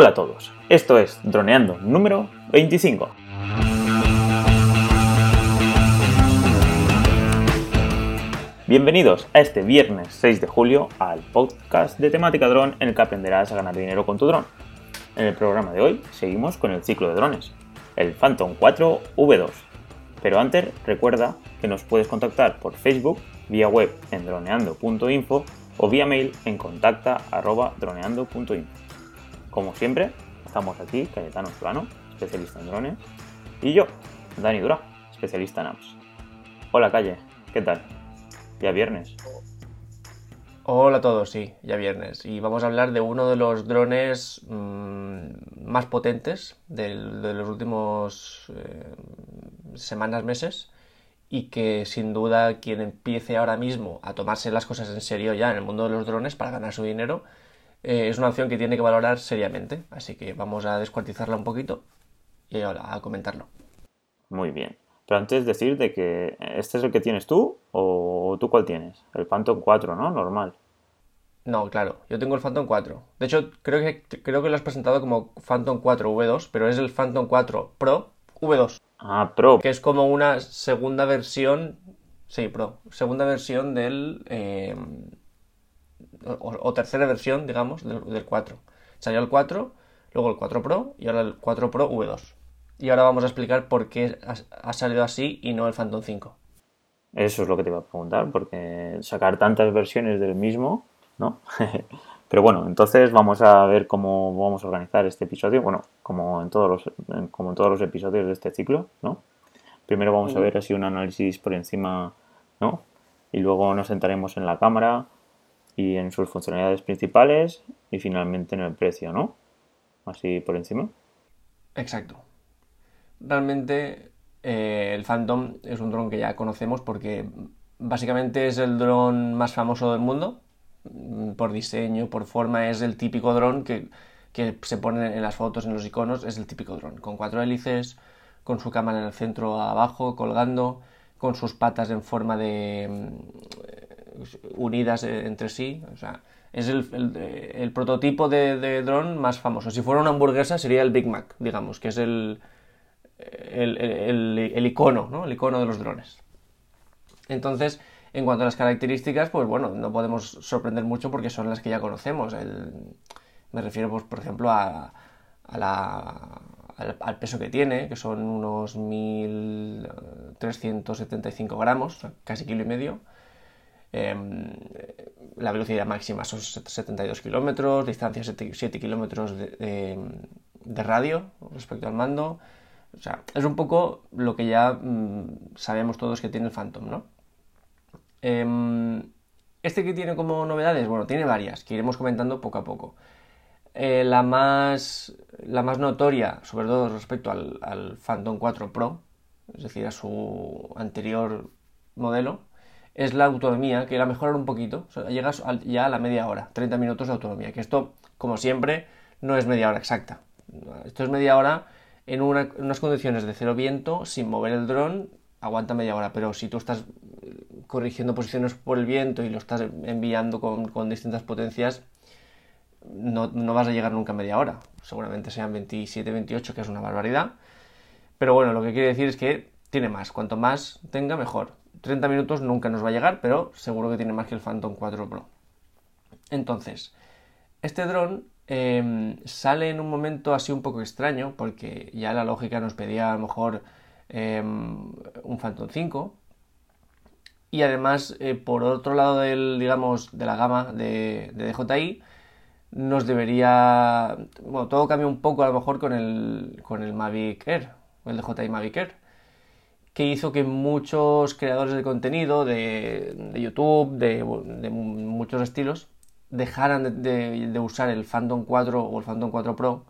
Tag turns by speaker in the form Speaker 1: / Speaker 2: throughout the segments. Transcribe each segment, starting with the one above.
Speaker 1: Hola a todos, esto es Droneando número 25. Bienvenidos a este viernes 6 de julio al podcast de temática dron en el que aprenderás a ganar dinero con tu dron. En el programa de hoy seguimos con el ciclo de drones, el Phantom 4 V2. Pero antes recuerda que nos puedes contactar por Facebook, vía web en droneando.info o vía mail en contacta.droneando.info. Como siempre, estamos aquí, Cayetano Solano, especialista en drones, y yo, Dani Dura, especialista en apps. Hola Calle, ¿qué tal? Ya viernes.
Speaker 2: Hola a todos, sí, ya viernes. Y vamos a hablar de uno de los drones mmm, más potentes de, de los últimos eh, semanas, meses. Y que sin duda quien empiece ahora mismo a tomarse las cosas en serio ya en el mundo de los drones para ganar su dinero, eh, es una opción que tiene que valorar seriamente. Así que vamos a descuartizarla un poquito y ahora a comentarlo.
Speaker 1: Muy bien. Pero antes decir de que este es el que tienes tú o tú cuál tienes. El Phantom 4, ¿no? Normal.
Speaker 2: No, claro, yo tengo el Phantom 4. De hecho, creo que, creo que lo has presentado como Phantom 4 V2, pero es el Phantom 4 Pro V2.
Speaker 1: Ah, Pro.
Speaker 2: Que es como una segunda versión. Sí, Pro. Segunda versión del. Eh, o, o, tercera versión, digamos, del, del 4. Salió el 4, luego el 4 Pro y ahora el 4 Pro V2. Y ahora vamos a explicar por qué ha salido así y no el Phantom 5.
Speaker 1: Eso es lo que te iba a preguntar, porque sacar tantas versiones del mismo, ¿no? Pero bueno, entonces vamos a ver cómo vamos a organizar este episodio, bueno, como en todos los, como en todos los episodios de este ciclo, ¿no? Primero vamos a ver así un análisis por encima, ¿no? Y luego nos sentaremos en la cámara y en sus funcionalidades principales y finalmente en el precio, ¿no? Así por encima.
Speaker 2: Exacto. Realmente eh, el Phantom es un dron que ya conocemos porque básicamente es el dron más famoso del mundo. Por diseño, por forma, es el típico dron que, que, se pone en las fotos, en los iconos, es el típico dron. Con cuatro hélices, con su cámara en el centro abajo, colgando, con sus patas en forma de. Unidas entre sí. O sea, es el, el, el prototipo de, dron más famoso. Si fuera una hamburguesa sería el Big Mac, digamos, que es el el, icono, ¿no? El icono de los drones. Entonces, en cuanto a las características, pues bueno, no podemos sorprender mucho porque son las que ya conocemos. me refiero, pues, por ejemplo, a la, al, al, peso que tiene, que son unos 1.375 gramos, casi kilo y medio. Eh, la velocidad máxima son 72 kilómetros, distancia 7, 7 kilómetros de, radio respecto al mando. O sea, es un poco lo que ya mmm, sabemos todos que tiene el Phantom, ¿no? Eh, este que tiene como novedades, bueno, tiene varias, que iremos comentando poco a poco. Eh, la, más, la más notoria, sobre todo respecto al, al, Phantom 4 Pro, es decir, a su anterior modelo, es la autonomía, que la mejorar un poquito. Llegas ya a la media hora, 30 minutos de autonomía, que esto, como siempre, no es media hora exacta. Esto es media hora en, en, unas condiciones de cero viento, sin mover el dron, aguanta media hora. Pero si tú estás corrigiendo posiciones por el viento y lo estás enviando con, con distintas potencias, no, no, vas a llegar nunca a media hora. Seguramente sean 27, 28, que es una barbaridad. Pero bueno, lo que quiere decir es que tiene más. Cuanto más tenga, mejor. 30 minutos nunca nos va a llegar, pero seguro que tiene más que el Phantom 4 Pro. Entonces, este dron eh, sale en un momento así un poco extraño, porque ya la lógica nos pedía a lo mejor eh, un Phantom 5. Y además, eh, por otro lado del, digamos, de la gama de, de, DJI, nos debería. Bueno, todo cambia un poco a lo mejor con el, con el Mavic Air, el DJI Mavic Air, que hizo que muchos creadores de contenido de, de YouTube, de, de muchos estilos, dejaran de, de, usar el Phantom 4 o el Phantom 4 Pro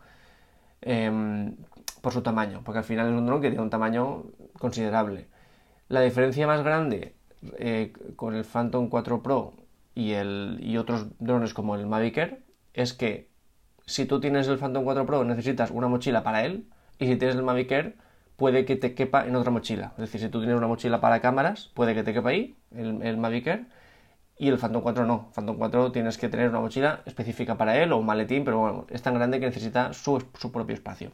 Speaker 2: eh, por su tamaño, porque al final es un dron que tiene un tamaño considerable. La diferencia más grande eh, con el Phantom 4 Pro y, el, y otros drones como el Mavic Air es que si tú tienes el Phantom 4 Pro necesitas una mochila para él y si tienes el Mavic Air puede que te quepa en otra mochila. Es decir, si tú tienes una mochila para cámaras, puede que te quepa ahí el, el Mavic Air y el Phantom 4 no. Phantom 4 tienes que tener una mochila específica para él o un maletín, pero bueno, es tan grande que necesita su, propio espacio.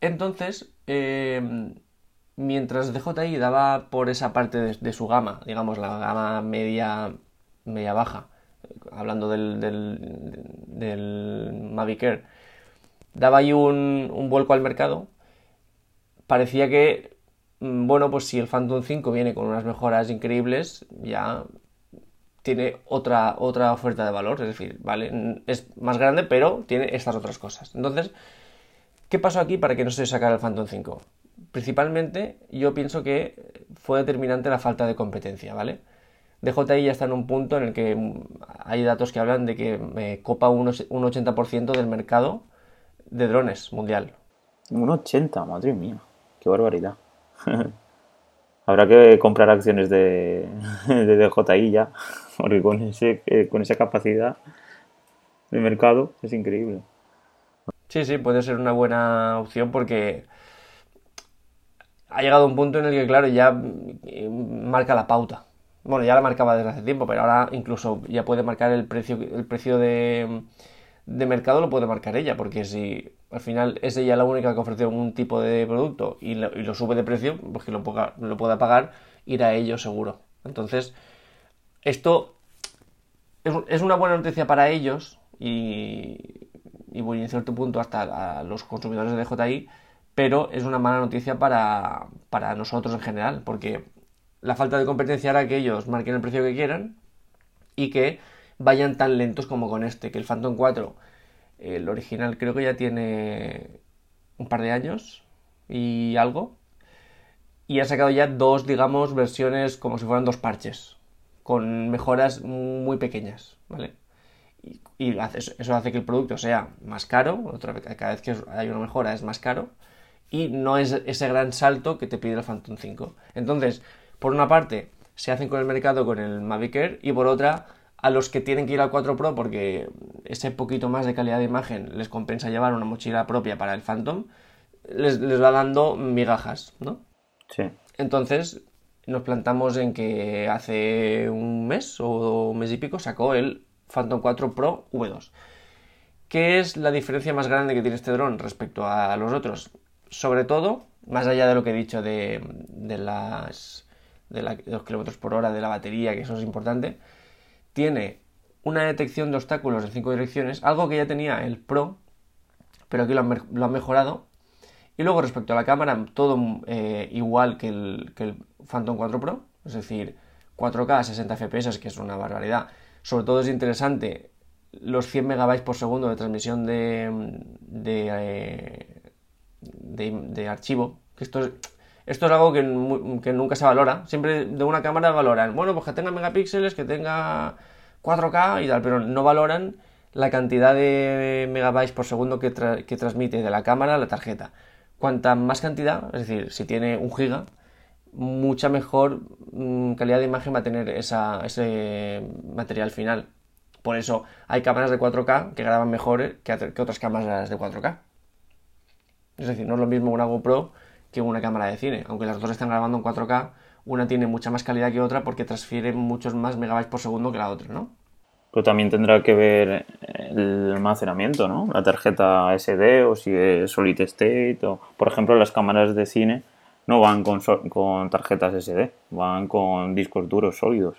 Speaker 2: Entonces, eh, mientras DJI daba por esa parte de, su gama, digamos la gama media, media baja, hablando del, del, Mavic Air, daba ahí un vuelco al mercado, parecía que Mm, bueno, pues si el Phantom 5 viene con unas mejoras increíbles, ya tiene otra, otra oferta de valor, es decir, vale, es más grande, pero tiene estas otras cosas. Entonces, ¿qué pasó aquí para que no se sacara el Phantom 5? Principalmente, yo pienso que fue determinante la falta de competencia, ¿vale? DJI ya está en un punto en el que hay datos que hablan de que me copa un 80% del mercado de drones mundial.
Speaker 1: Un 80, madre mía, qué barbaridad. Habrá que comprar acciones de, de DJI ya, porque con, ese, eh, con esa capacidad de mercado es increíble.
Speaker 2: Sí, sí, puede ser una buena opción porque ha llegado un punto en el que, claro, ya eh, marca la pauta. Bueno, ya la marcaba desde hace tiempo, pero ahora incluso ya puede marcar el precio, el precio de, de mercado lo puede marcar ella, porque si al final es ella la única que ofrece un tipo de producto y lo, sube de precio, pues que lo, pueda pagar, irá a ello seguro. Entonces, esto es, una buena noticia para ellos y, y voy en cierto punto hasta a los consumidores de DJI, pero es una mala noticia para, para nosotros en general, porque la falta de competencia hará que ellos marquen el precio que quieran y que vayan tan lentos como con este, que el Phantom 4, el original creo que ya tiene un par de años y algo, y ha sacado ya dos, digamos, versiones como si fueran dos parches, con mejoras muy pequeñas, ¿vale? Y, eso hace que el producto sea más caro, otra vez, cada vez que hay una mejora es más caro, y no es ese gran salto que te pide el Phantom 5. Entonces, por una parte, se hacen con el mercado con el Mavic Air, y por otra, a los que tienen que ir al 4 Pro porque ese poquito más de calidad de imagen les compensa llevar una mochila propia para el Phantom, les, va dando migajas, ¿no?
Speaker 1: Sí.
Speaker 2: Entonces nos plantamos en que hace un mes o un mes y pico sacó el Phantom 4 Pro V2. ¿Qué es la diferencia más grande que tiene este dron respecto a los otros? Sobre todo, más allá de lo que he dicho de, las de, de los kilómetros por hora de la batería, que eso es importante, tiene una detección de obstáculos en cinco direcciones, algo que ya tenía el Pro, pero aquí lo han, mejorado. Y luego respecto a la cámara, todo eh, igual que el, Phantom 4 Pro, es decir, 4K a 60 FPS, que es una barbaridad. Sobre todo es interesante los 100 MB por segundo de transmisión de, eh, de, de, archivo, que esto es, esto es algo que, nunca se valora. Siempre de una cámara valoran, bueno, pues que tenga megapíxeles, que tenga 4K y tal, pero no valoran la cantidad de megabytes por segundo que, transmite de la cámara a la tarjeta. Cuanta más cantidad, es decir, si tiene un giga, mucha mejor mm, calidad de imagen va a tener ese material final. Por eso hay cámaras de 4K que graban mejor que, que otras cámaras de 4K. Es decir, no es lo mismo una GoPro que una cámara de cine. Aunque las dos están grabando en 4K, una tiene mucha más calidad que otra porque transfiere muchos más megabytes por segundo que la otra, ¿no?
Speaker 1: Pero también tendrá que ver el almacenamiento, ¿no? La tarjeta SD o si es solid state o, por ejemplo, las cámaras de cine no van con, con tarjetas SD, van con discos duros sólidos,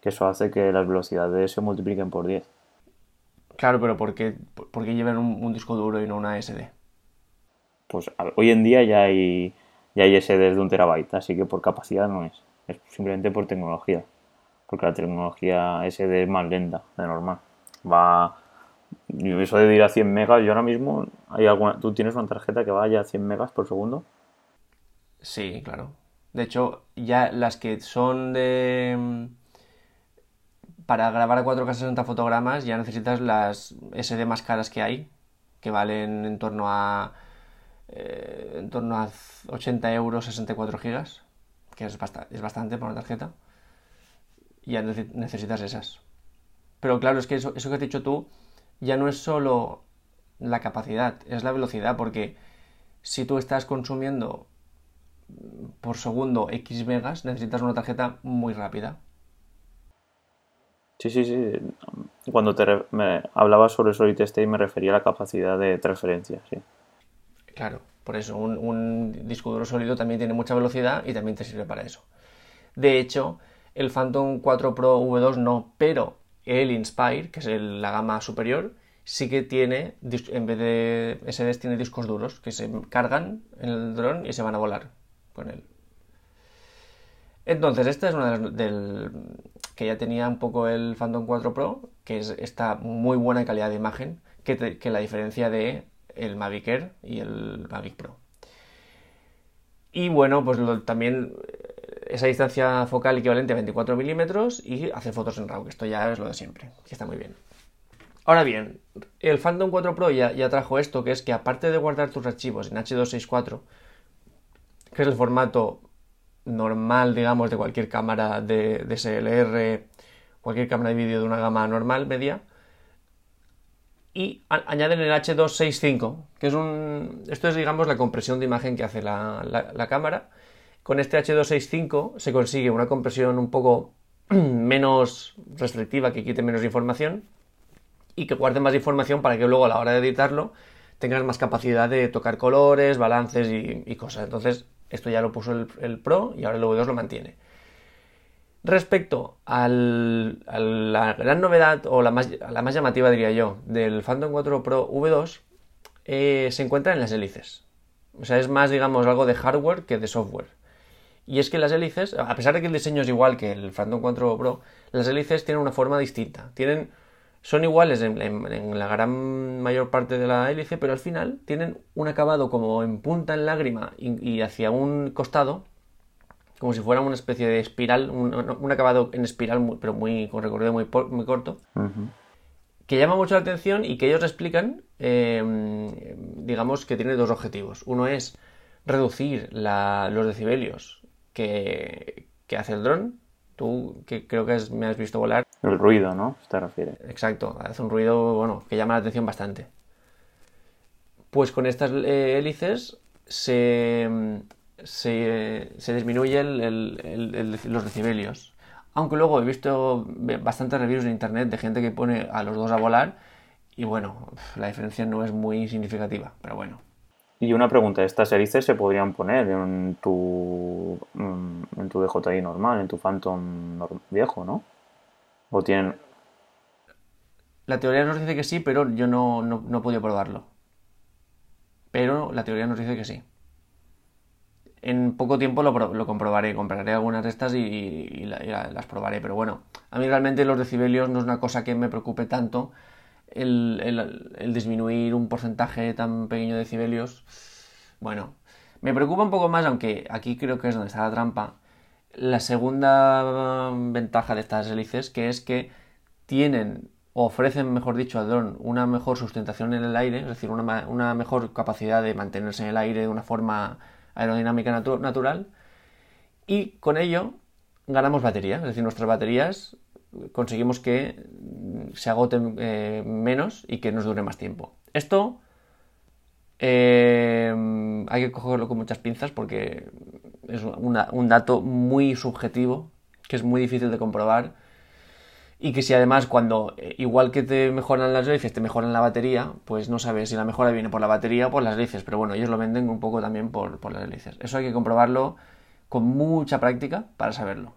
Speaker 1: que eso hace que las velocidades se multipliquen por 10.
Speaker 2: Claro, pero ¿por qué, llevan un disco duro y no una SD?
Speaker 1: Pues hoy en día ya hay, ya hay SDs de un terabyte, así que por capacidad no es, es simplemente por tecnología, porque la tecnología SD es más lenta de normal. Va, eso de ir a 100 megas, yo ahora mismo, hay alguna, ¿tú tienes una tarjeta que vaya a 100 megas por segundo?
Speaker 2: Sí, claro. De hecho, ya las que son de... Para grabar a 4K 60 fotogramas ya necesitas las SD más caras que hay, que valen en torno a eh, en torno a 80 euros 64 gigas, que es, es bastante para una tarjeta. Y ya necesitas esas. Pero claro, es que eso, eso que has dicho tú ya no es solo la capacidad, es la velocidad, porque si tú estás consumiendo por segundo X megas, necesitas una tarjeta muy rápida.
Speaker 1: Sí, sí, sí. Cuando te me hablabas sobre Solid State me refería a la capacidad de transferencia, sí.
Speaker 2: Claro, por eso un, disco duro sólido también tiene mucha velocidad y también te sirve para eso. De hecho, el Phantom 4 Pro V2 no, pero el Inspire, que es la gama superior, sí que tiene, en vez de SDs, tiene discos duros que se cargan en el dron y se van a volar con él. Entonces, esta es una de las del, que ya tenía un poco el Phantom 4 Pro, que es esta muy buena calidad de imagen, que, la diferencia de el Mavic Air y el Mavic Pro. Y bueno, pues también eh, esa distancia focal equivalente a 24 milímetros y hacer fotos en RAW, que esto ya es lo de siempre, que está muy bien. Ahora bien, el Phantom 4 Pro ya, ya trajo esto, que es que aparte de guardar tus archivos en H264, que es el formato normal, digamos, de cualquier cámara de, SLR, cualquier cámara de vídeo de una gama normal, media. Y añaden el H265, que es un. Esto es, digamos, la compresión de imagen que hace la, cámara. Con este H265 se consigue una compresión un poco menos restrictiva, que quite menos información y que guarde más información para que luego a la hora de editarlo tengas más capacidad de tocar colores, balances y cosas. Entonces, esto ya lo puso el, Pro y ahora el V2 lo mantiene. Respecto a la gran novedad, o la más, la más, llamativa diría yo, del Phantom 4 Pro V2, eh, se encuentra en las hélices. O sea, es más, digamos, algo de hardware que de software. Y es que las hélices, a pesar de que el diseño es igual que el Phantom 4 Pro, las hélices tienen una forma distinta. Tienen son iguales en, la gran mayor parte de la hélice, pero al final tienen un acabado como en punta en lágrima y, hacia un costado, como si fuera una especie de espiral, un, acabado en espiral, pero muy con recorrido muy, muy corto, que llama mucho la atención y que ellos explican, em, digamos, que tiene dos objetivos. Uno es reducir los decibelios que, que hace el dron, Tú, que creo que me has visto volar.
Speaker 1: El ruido, ¿no? ¿Te refieres?
Speaker 2: Exacto, hace un ruido, bueno, que llama la atención bastante. Pues con estas eh, hélices se, se, disminuyen los decibelios. Aunque luego he visto bastantes reviews en internet de gente que pone a los dos a volar y bueno, la diferencia no es muy significativa, pero bueno.
Speaker 1: Y una pregunta, ¿estas hélices se podrían poner en tu, mm, en tu DJI normal, en tu Phantom viejo, no? ¿O tienen...?
Speaker 2: La teoría nos dice que sí, pero yo no, no, he podido probarlo. Pero la teoría nos dice que sí. En poco tiempo lo, comprobaré, compraré algunas de estas y, las probaré. Pero bueno, a mí realmente los decibelios no es una cosa que me preocupe tanto el, disminuir un porcentaje tan pequeño de decibelios, bueno, me preocupa un poco más, aunque aquí creo que es donde está la trampa, la segunda ventaja de estas hélices, que es que tienen, o ofrecen, mejor dicho, al dron una mejor sustentación en el aire, es decir, una, mejor capacidad de mantenerse en el aire de una forma aerodinámica natural, y con ello ganamos batería, es decir, nuestras baterías conseguimos que se agoten eh, menos y que nos dure más tiempo. Esto eh, hay que cogerlo con muchas pinzas porque es un dato muy subjetivo que es muy difícil de comprobar y que si además cuando eh, igual que te mejoran las hélices te mejoran la batería pues no sabes si la mejora viene por la batería o por las hélices pero bueno ellos lo venden un poco también por, por las hélices eso hay que comprobarlo con mucha práctica para saberlo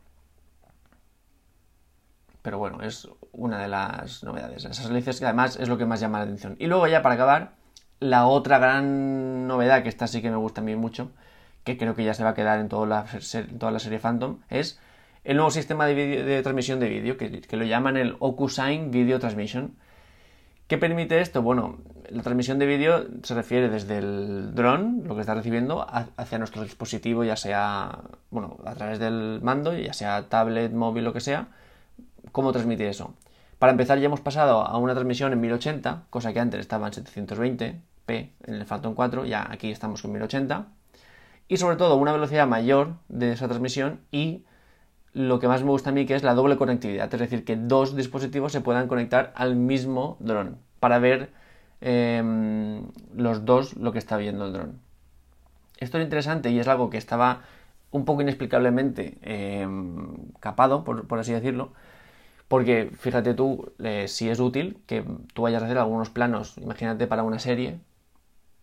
Speaker 2: pero bueno, es una de las novedades. Esas hélices que además es lo que más llama la atención. Y luego ya para acabar, la otra gran novedad, que esta sí que me gusta a mí mucho, que creo que ya se va a quedar en toda la, toda la serie Phantom, es el nuevo sistema de, transmisión de vídeo, que, lo llaman el OcuSign Video Transmission. ¿Qué permite esto? Bueno, la transmisión de vídeo se refiere desde el dron, lo que está recibiendo, hacia nuestro dispositivo, ya sea, bueno, a través del mando, ya sea tablet, móvil, lo que sea, ¿Cómo transmitir eso? Para empezar ya hemos pasado a una transmisión en 1080, cosa que antes estaba en 720p en el Phantom 4, ya aquí estamos con 1080. Y sobre todo una velocidad mayor de esa transmisión y lo que más me gusta a mí que es la doble conectividad, es decir, que dos dispositivos se puedan conectar al mismo dron para ver em, los dos lo que está viendo el dron. Esto es interesante y es algo que estaba un poco inexplicablemente em, capado, por así decirlo, Porque fíjate tú, eh, si es útil que tú vayas a hacer algunos planos, imagínate para una serie,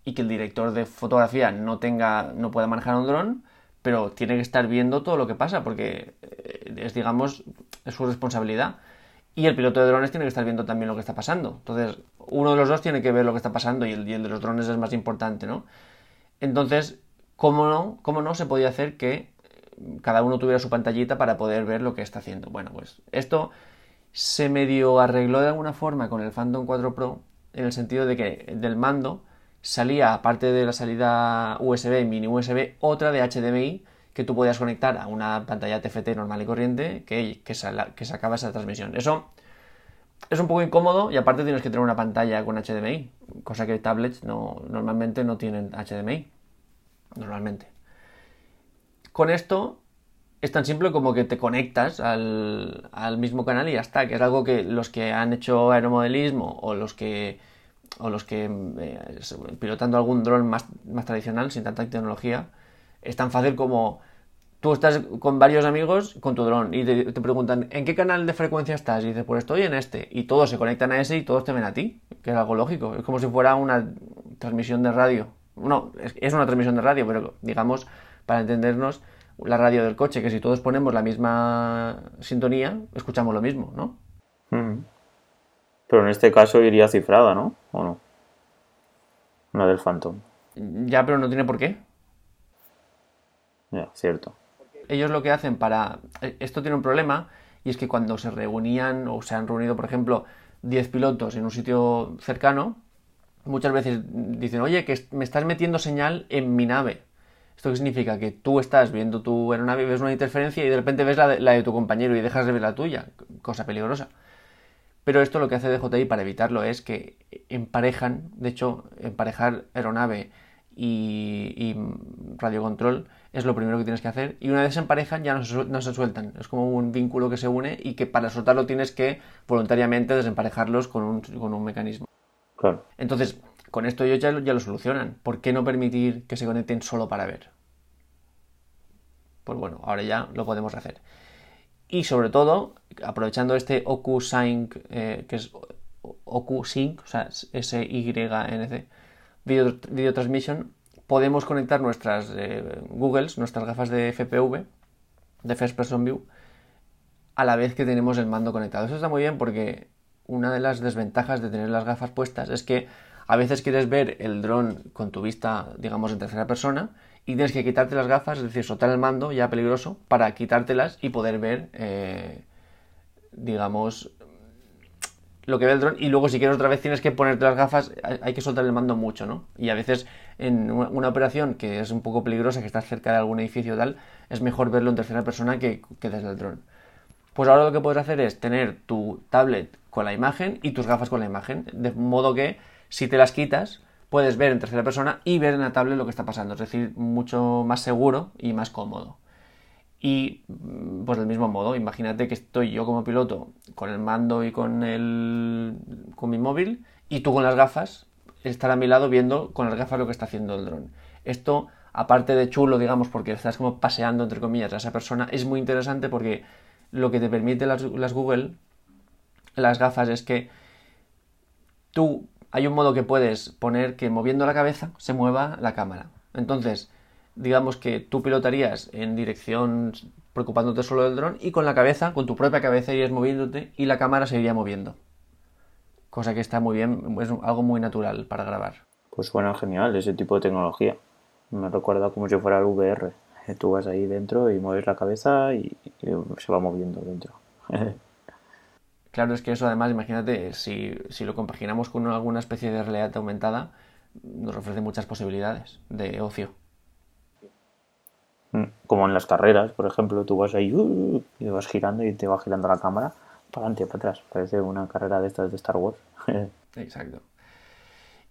Speaker 2: y que el director de fotografía no tenga, no pueda manejar un dron, pero tiene que estar viendo todo lo que pasa, porque eh, es, digamos, es su responsabilidad. Y el piloto de drones tiene que estar viendo también lo que está pasando. Entonces, uno de los dos tiene que ver lo que está pasando y el, de los drones es más importante, ¿no? Entonces, ¿cómo no, ¿cómo no se podía hacer que cada uno tuviera su pantallita para poder ver lo que está haciendo? Bueno, pues esto se medio arregló de alguna forma con el Phantom 4 Pro en el sentido de que del mando salía, aparte de la salida USB, mini USB, otra de HDMI que tú podías conectar a una pantalla TFT normal y corriente que, que, que sacaba esa transmisión. Eso es un poco incómodo y aparte tienes que tener una pantalla con HDMI, cosa que tablets no, normalmente no tienen HDMI. Normalmente. Con esto es tan simple como que te conectas al, al, mismo canal y ya está, que es algo que los que han hecho aeromodelismo o los que o los que eh, pilotando algún dron más, más tradicional, sin tanta tecnología, es tan fácil como tú estás con varios amigos con tu dron y te, preguntan ¿en qué canal de frecuencia estás? Y dices, pues estoy en este. Y todos se conectan a ese y todos te ven a ti, que es algo lógico. Es como si fuera una transmisión de radio. No, es, es una transmisión de radio, pero digamos, para entendernos, la radio del coche, que si todos ponemos la misma sintonía, escuchamos lo mismo, ¿no?
Speaker 1: Mm. Pero en este caso iría cifrada, ¿no? ¿O no? Una del Phantom.
Speaker 2: Ya, pero no tiene por qué.
Speaker 1: Ya, cierto.
Speaker 2: Ellos lo que hacen para... eh, Esto tiene un problema y es que cuando se reunían o se han reunido, por ejemplo, 10 pilotos en un sitio cercano, muchas veces dicen, oye, que me estás metiendo señal en mi nave. ¿Esto qué significa? Que tú estás viendo tu aeronave y ves una interferencia y de repente ves la de, la de tu compañero y dejas de ver la tuya. Cosa peligrosa. Pero esto lo que hace DJI para evitarlo es que emparejan, de hecho, emparejar aeronave y, y radiocontrol es lo primero que tienes que hacer. Y una vez se emparejan ya no se, no se, sueltan. Es como un vínculo que se une y que para soltarlo tienes que voluntariamente desemparejarlos con un, con un mecanismo.
Speaker 1: Claro.
Speaker 2: Entonces, con esto ellos ya, ya lo solucionan. ¿Por qué no permitir que se conecten solo para ver? Pues bueno, ahora ya lo podemos hacer. Y sobre todo, aprovechando este OcuSync, eh, que es OcuSync, o sea, S-Y-N-C, Video, Video, Transmission, podemos conectar nuestras eh, Googles, nuestras gafas de FPV, de First Person View, a la vez que tenemos el mando conectado. Eso está muy bien porque una de las desventajas de tener las gafas puestas es que a veces quieres ver el dron con tu vista, digamos, en tercera persona y tienes que quitarte las gafas, es decir, soltar el mando ya peligroso para quitártelas y poder ver, eh, digamos, lo que ve el dron. Y luego, si quieres otra vez, tienes que ponerte las gafas, hay que soltar el mando mucho, ¿no? Y a veces en una, operación que es un poco peligrosa, que estás cerca de algún edificio o tal, es mejor verlo en tercera persona que, que desde el dron. Pues ahora lo que puedes hacer es tener tu tablet con la imagen y tus gafas con la imagen, de modo que si te las quitas, puedes ver en tercera persona y ver en la tablet lo que está pasando, es decir, mucho más seguro y más cómodo. Y pues del mismo modo, imagínate que estoy yo como piloto con el mando y con el con mi móvil y tú con las gafas, estar a mi lado viendo con las gafas lo que está haciendo el dron. Esto, aparte de chulo, digamos, porque estás como paseando entre comillas a esa persona, es muy interesante porque lo que te permite las Google, las gafas, es que tú hay un modo que puedes poner que moviendo la cabeza se mueva la cámara. Entonces, digamos que tú pilotarías en dirección preocupándote solo del dron y con la cabeza, con tu propia cabeza irías moviéndote y la cámara se iría moviendo. Cosa que está muy bien, es algo muy natural para grabar.
Speaker 1: Pues suena genial ese tipo de tecnología. Me recuerda como si fuera el VR. Tú vas ahí dentro y mueves la cabeza y, y se va moviendo dentro.
Speaker 2: Claro, es que eso además, imagínate, si, si lo compaginamos con alguna especie de realidad aumentada, nos ofrece muchas posibilidades de ocio.
Speaker 1: Como en las carreras, por ejemplo, tú vas ahí uh, y vas girando y te va girando la cámara para adelante y para atrás. Parece una carrera de estas de Star Wars.
Speaker 2: Exacto.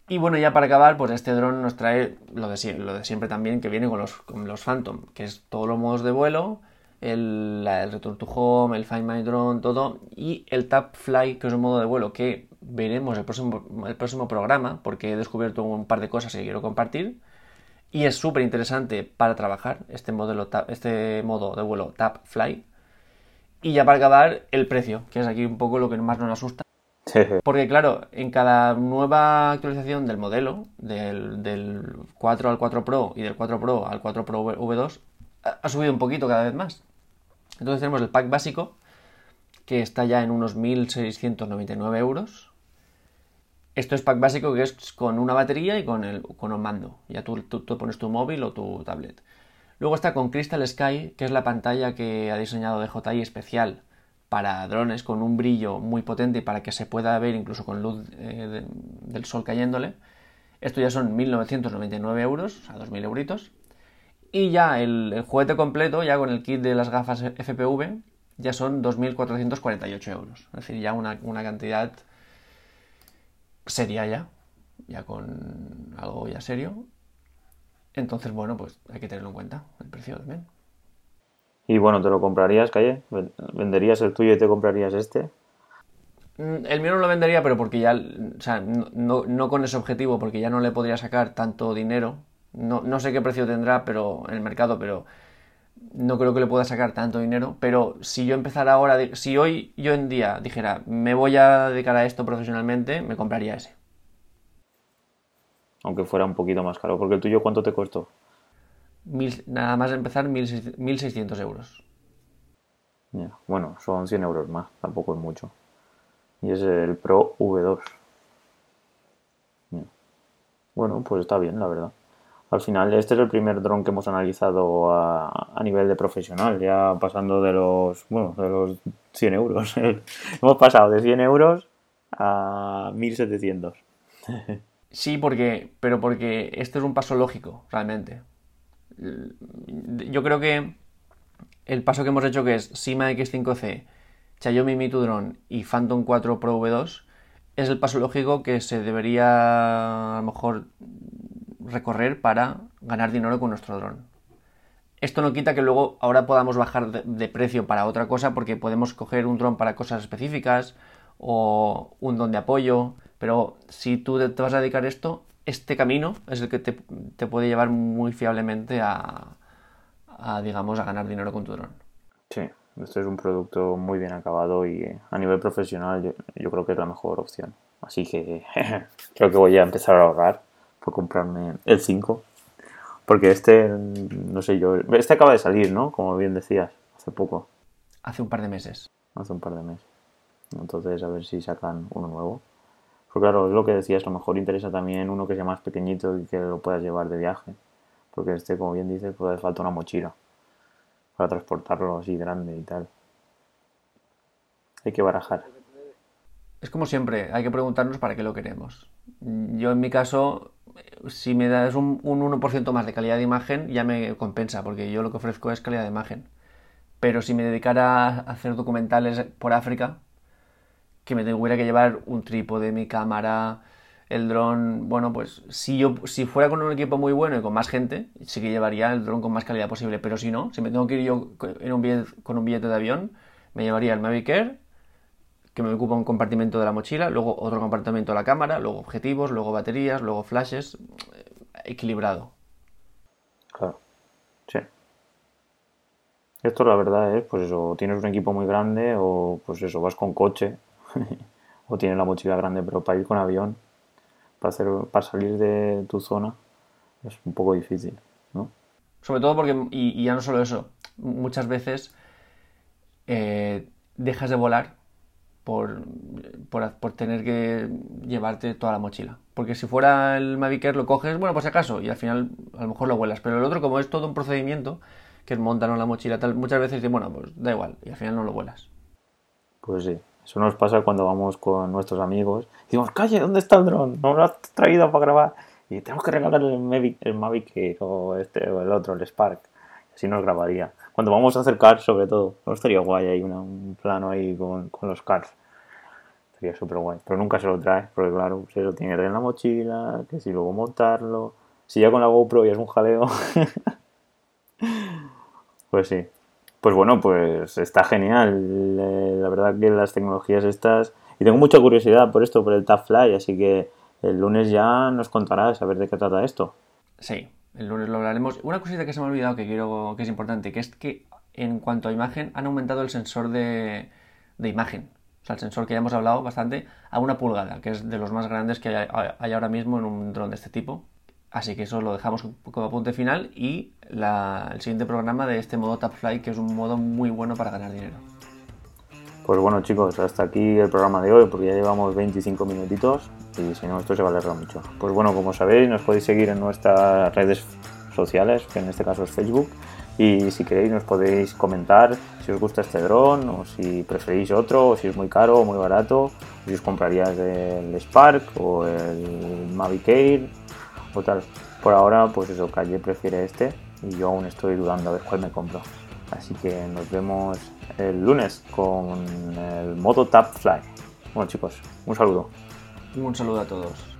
Speaker 2: Y bueno, ya para acabar, pues este dron nos trae lo de, lo de siempre también, que viene con los, con los Phantom, que es todos los modos de vuelo, el, el Return to Home, el Find My Drone, todo, y el Tap Fly, que es un modo de vuelo que veremos el próximo, el próximo programa, porque he descubierto un par de cosas que quiero compartir. Y es súper interesante para trabajar este, modelo, este modo de vuelo Tap Fly. Y ya para acabar, el precio, que es aquí un poco lo que más nos asusta. Porque claro, en cada nueva actualización del modelo, del, del 4 al 4 Pro y del 4 Pro al 4 Pro V2, ha subido un poquito cada vez más. Entonces tenemos el pack básico, que está ya en unos 1.699 euros. Esto es pack básico que es con una batería y con, el, con un mando. Ya tú, tú, pones tu móvil o tu tablet. Luego está con Crystal Sky, que es la pantalla que ha diseñado DJI especial para drones con un brillo muy potente para que se pueda ver incluso con luz eh, del sol cayéndole. Esto ya son 1.999 euros, o sea, 2.000 euritos. Y ya el, juguete completo, ya con el kit de las gafas FPV, ya son 2.448 euros. Es decir, ya una, una cantidad seria ya, ya con algo ya serio. Entonces, bueno, pues hay que tenerlo en cuenta, el precio también.
Speaker 1: Y bueno, ¿te lo comprarías, Calle? ¿Venderías el tuyo y te comprarías este?
Speaker 2: Mm, el mío no lo vendería, pero porque ya, o sea, no, no con ese objetivo, porque ya no le podría sacar tanto dinero. No, no sé qué precio tendrá pero en el mercado, pero no creo que le pueda sacar tanto dinero. Pero si yo empezara ahora, si hoy yo en día dijera, me voy a dedicar a esto profesionalmente, me compraría ese.
Speaker 1: Aunque fuera un poquito más caro, porque el tuyo, ¿cuánto te costó?
Speaker 2: nada más empezar 1.600 euros.
Speaker 1: Bueno, son 100 euros más, tampoco es mucho. Y es el Pro V2. Bueno, pues está bien, la verdad. Al final, este es el primer dron que hemos analizado a, nivel de profesional, ya pasando de los, bueno, de los 100 euros. hemos pasado de 100 euros a 1.700.
Speaker 2: sí, porque, pero porque este es un paso lógico, realmente yo creo que el paso que hemos hecho que es Sima X5C, Xiaomi Mi Drone y Phantom 4 Pro V2 es el paso lógico que se debería a lo mejor recorrer para ganar dinero con nuestro dron. Esto no quita que luego ahora podamos bajar de, precio para otra cosa porque podemos coger un dron para cosas específicas o un don de apoyo, pero si tú te vas a dedicar a esto, este camino es el que te, puede llevar muy fiablemente a, digamos, a ganar dinero con tu dron.
Speaker 1: Sí, este es un producto muy bien acabado y a nivel profesional yo, creo que es la mejor opción. Así que creo que voy a empezar a ahorrar por comprarme el 5. Porque este, no sé yo, este acaba de salir, ¿no? Como bien decías, hace poco.
Speaker 2: Hace un par de meses.
Speaker 1: Hace un par de meses. Entonces a ver si sacan uno nuevo. Pues claro, es lo que decías, a lo mejor interesa también uno que sea más pequeñito y que lo puedas llevar de viaje. Porque este, como bien dices, puede falta una mochila para transportarlo así grande y tal. Hay que barajar.
Speaker 2: Es como siempre, hay que preguntarnos para qué lo queremos. Yo en mi caso, si me das un, un 1% más de calidad de imagen, ya me compensa, porque yo lo que ofrezco es calidad de imagen. Pero si me dedicara a hacer documentales por África, que me tuviera que llevar un trípode, mi cámara, el dron, bueno, pues si yo si fuera con un equipo muy bueno y con más gente, sí que llevaría el dron con más calidad posible, pero si no, si me tengo que ir yo en un con un billete de avión, me llevaría el Mavic que me ocupa un compartimento de la mochila, luego otro compartimento de la cámara, luego objetivos, luego baterías, luego flashes, equilibrado.
Speaker 1: Claro, sí. Esto la verdad es, pues eso, tienes un equipo muy grande o pues eso, vas con coche o tienes la mochila grande, pero para ir con avión, para, hacer, para salir de tu zona, es un poco difícil, ¿no?
Speaker 2: Sobre todo porque, y, ya no solo eso, muchas veces eh, dejas de volar por, por, tener que llevarte toda la mochila. Porque si fuera el Mavic Air lo coges, bueno, pues acaso, y al final a lo mejor lo vuelas. Pero el otro, como es todo un procedimiento, que es montar la mochila, tal, muchas veces dices, bueno, pues da igual, y al final no lo vuelas.
Speaker 1: Pues sí, eso nos pasa cuando vamos con nuestros amigos. Y decimos, calle, ¿dónde está el dron? No lo has traído para grabar. Y tenemos que regalarle el Mavic, el Mavic o, este, o el otro, el Spark. Así nos grabaría. Cuando vamos a hacer cars, sobre todo. No estaría guay ahí un plano ahí con, con los cars. Estaría súper guay. Pero nunca se lo trae, porque claro, se lo tiene en la mochila, que si luego montarlo. Si ya con la GoPro ya es un jaleo. pues sí. Pues bueno, pues está genial. Eh, la verdad que las tecnologías estas... Y tengo mucha curiosidad por esto, por el Fly, así que el lunes ya nos contarás a ver de qué trata esto.
Speaker 2: Sí, el lunes lo hablaremos. Una cosita que se me ha olvidado que quiero que es importante, que es que en cuanto a imagen, han aumentado el sensor de, imagen. O sea, el sensor que ya hemos hablado bastante, a una pulgada, que es de los más grandes que hay, ahora mismo en un dron de este tipo. Así que eso lo dejamos como apunte final y el siguiente programa de este modo TapFly, que es un modo muy bueno para ganar dinero.
Speaker 1: Pues bueno chicos, hasta aquí el programa de hoy, porque ya llevamos 25 minutitos y si no esto se va mucho. Pues bueno, como sabéis, nos podéis seguir en nuestras redes sociales, que en este caso es Facebook, y si queréis nos podéis comentar si os gusta este dron o si preferís otro, o si es muy caro o muy barato, si os compraríais el Spark o el Mavic Air o tal. Por ahora, pues eso, Calle prefiere este y yo aún estoy dudando a ver cuál me compro. Así que nos vemos el lunes con el modo Tap Fly. Bueno chicos, un saludo.
Speaker 2: Un saludo a todos.